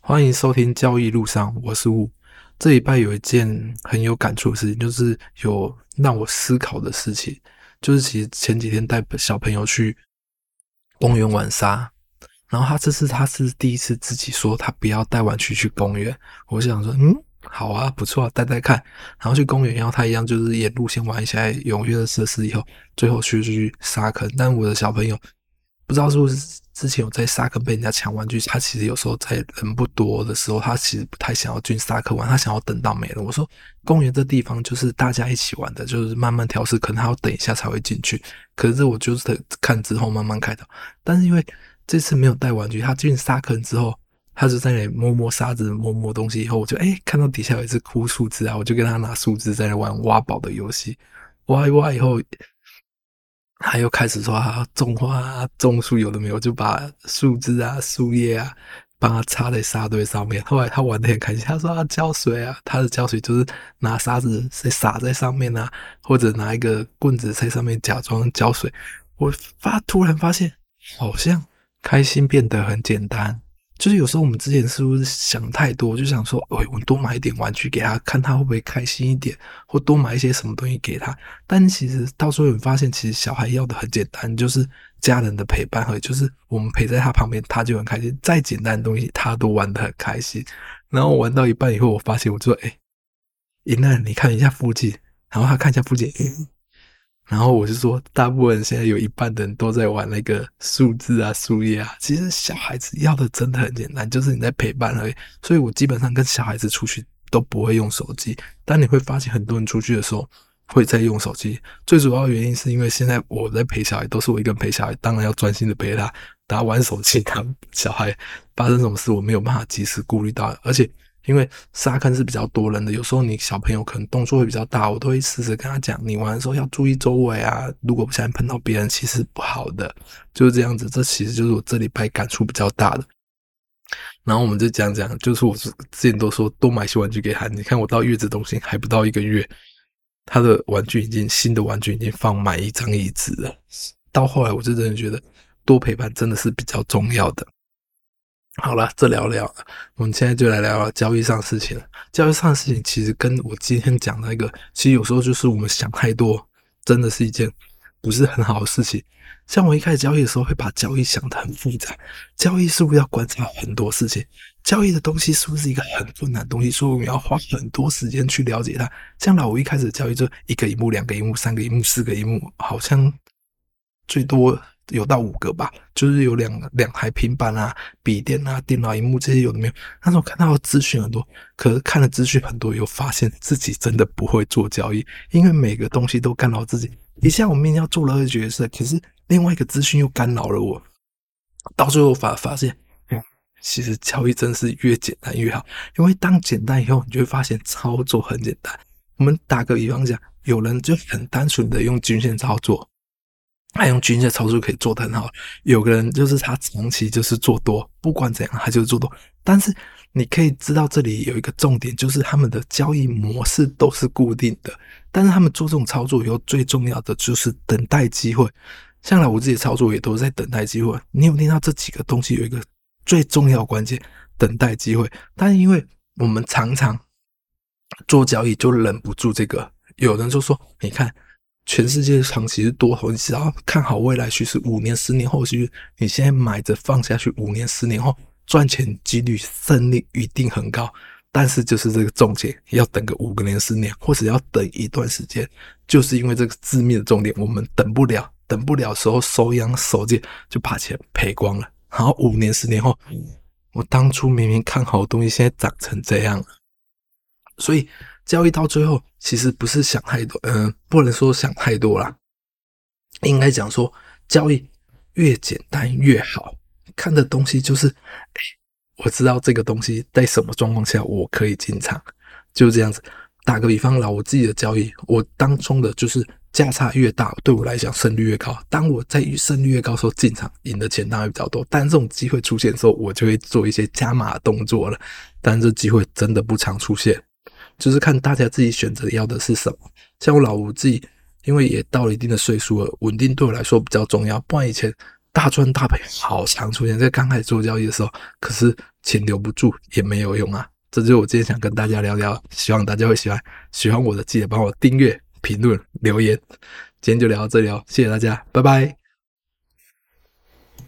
欢迎收听交易路上，我是吴。这礼拜有一件很有感触的事情，就是有让我思考的事情，就是其实前几天带小朋友去公园玩沙，然后他这次他是第一次自己说他不要带玩具去公园，我想说，嗯，好啊，不错啊，带带看。然后去公园，然后他一样就是沿路先玩一下踊跃的设施，以后最后去去沙坑。但我的小朋友不知道是不是。之前有在沙坑被人家抢玩具，他其实有时候在人不多的时候，他其实不太想要进沙坑玩，他想要等到没人。我说公园这地方就是大家一起玩的，就是慢慢调试，可能他要等一下才会进去。可是我就是看之后慢慢开导。但是因为这次没有带玩具，他进沙坑之后，他就在那里摸摸沙子，摸摸东西。以后我就哎、看到底下有一只枯树枝啊，我就跟他拿树枝在那玩挖宝的游戏，挖一挖以后。他又开始说他，种花啊，种树有的没有，就把树枝啊、树叶啊，帮他插在沙堆上面。后来他玩的很开心，他说他浇水啊，他的浇水就是拿沙子在撒在上面啊，或者拿一个棍子在上面假装浇水。我发突然发现，好像开心变得很简单。就是有时候我们之前是不是想太多，就想说，哎，我多买一点玩具给他，看他会不会开心一点，或多买一些什么东西给他。但其实到时候你发现，其实小孩要的很简单，就是家人的陪伴和就是我们陪在他旁边，他就很开心。再简单的东西，他都玩得很开心。然后玩到一半以后，我发现，我就说，哎，一楠，你看一下附近，然后他看一下附近，然后我就说，大部分人现在有一半的人都在玩那个数字啊、树叶啊。其实小孩子要的真的很简单，就是你在陪伴而已。所以我基本上跟小孩子出去都不会用手机。但你会发现，很多人出去的时候会在用手机。最主要的原因是因为现在我在陪小孩，都是我一个人陪小孩，当然要专心的陪他。打玩手机，他小孩发生什么事，我没有办法及时顾虑到，而且。因为沙坑是比较多人的，有时候你小朋友可能动作会比较大，我都会试着跟他讲，你玩的时候要注意周围啊，如果不小心碰到别人，其实不好的，就是这样子。这其实就是我这礼拜感触比较大的。然后我们就讲讲，就是我之前都说多买些玩具给他，你看我到月子中心还不到一个月，他的玩具已经新的玩具已经放满一张椅子了。到后来我就真的觉得多陪伴真的是比较重要的。好了，这聊聊，我们现在就来聊聊交易上的事情。交易上的事情其实跟我今天讲那个，其实有时候就是我们想太多，真的是一件不是很好的事情。像我一开始交易的时候，会把交易想得很复杂，交易是不是要观察很多事情？交易的东西是不是一个很困难的东西？所以我们要花很多时间去了解它。像老吴一开始交易就一个一幕、两个一幕、三个一幕、四个一幕，好像最多。有到五个吧，就是有两两台平板啊、笔电啊、电脑荧幕这些有的没有。但是我看到资讯很多，可是看了资讯很多，又发现自己真的不会做交易，因为每个东西都干扰自己。一下我明明要做了二角色，可是另外一个资讯又干扰了我。到最后发发现，嗯，其实交易真是越简单越好，因为当简单以后，你就会发现操作很简单。我们打个比方讲，有人就很单纯的用均线操作。他用均线操作可以做得很好，有个人就是他长期就是做多，不管怎样他就是做多。但是你可以知道这里有一个重点，就是他们的交易模式都是固定的，但是他们做这种操作以后，最重要的就是等待机会。像来我自己操作也都是在等待机会。你有听到这几个东西有一个最重要关键，等待机会。但因为我们常常做交易就忍不住这个，有人就说，你看。全世界的长期是多头，你只要看好未来趋势，五年、十年后趋势，你现在买着放下去，五年、十年后赚钱几率胜率一定很高。但是就是这个重点，要等个五个年、十年，或者要等一段时间，就是因为这个致命的重点，我们等不了，等不了时候手痒手贱，就把钱赔光了。然后五年、十年后，我当初明明看好的东西，现在涨成这样了，所以。交易到最后，其实不是想太多，嗯、不能说想太多啦，应该讲说，交易越简单越好。看的东西就是，哎，我知道这个东西在什么状况下我可以进场，就这样子。打个比方，啦，我自己的交易，我当中的就是价差越大，对我来讲胜率越高。当我在胜率越高的时候进场，赢的钱当然比较多。但这种机会出现的时候，我就会做一些加码动作了。但这机会真的不常出现。就是看大家自己选择要的是什么。像我老吴自己，因为也到了一定的岁数了，稳定对我来说比较重要。不然以前大赚大赔好常出现在刚开始做交易的时候，可是钱留不住也没有用啊。这就是我今天想跟大家聊聊，希望大家会喜欢。喜欢我的记得帮我订阅、评论、留言。今天就聊到这里哦，谢谢大家，拜拜。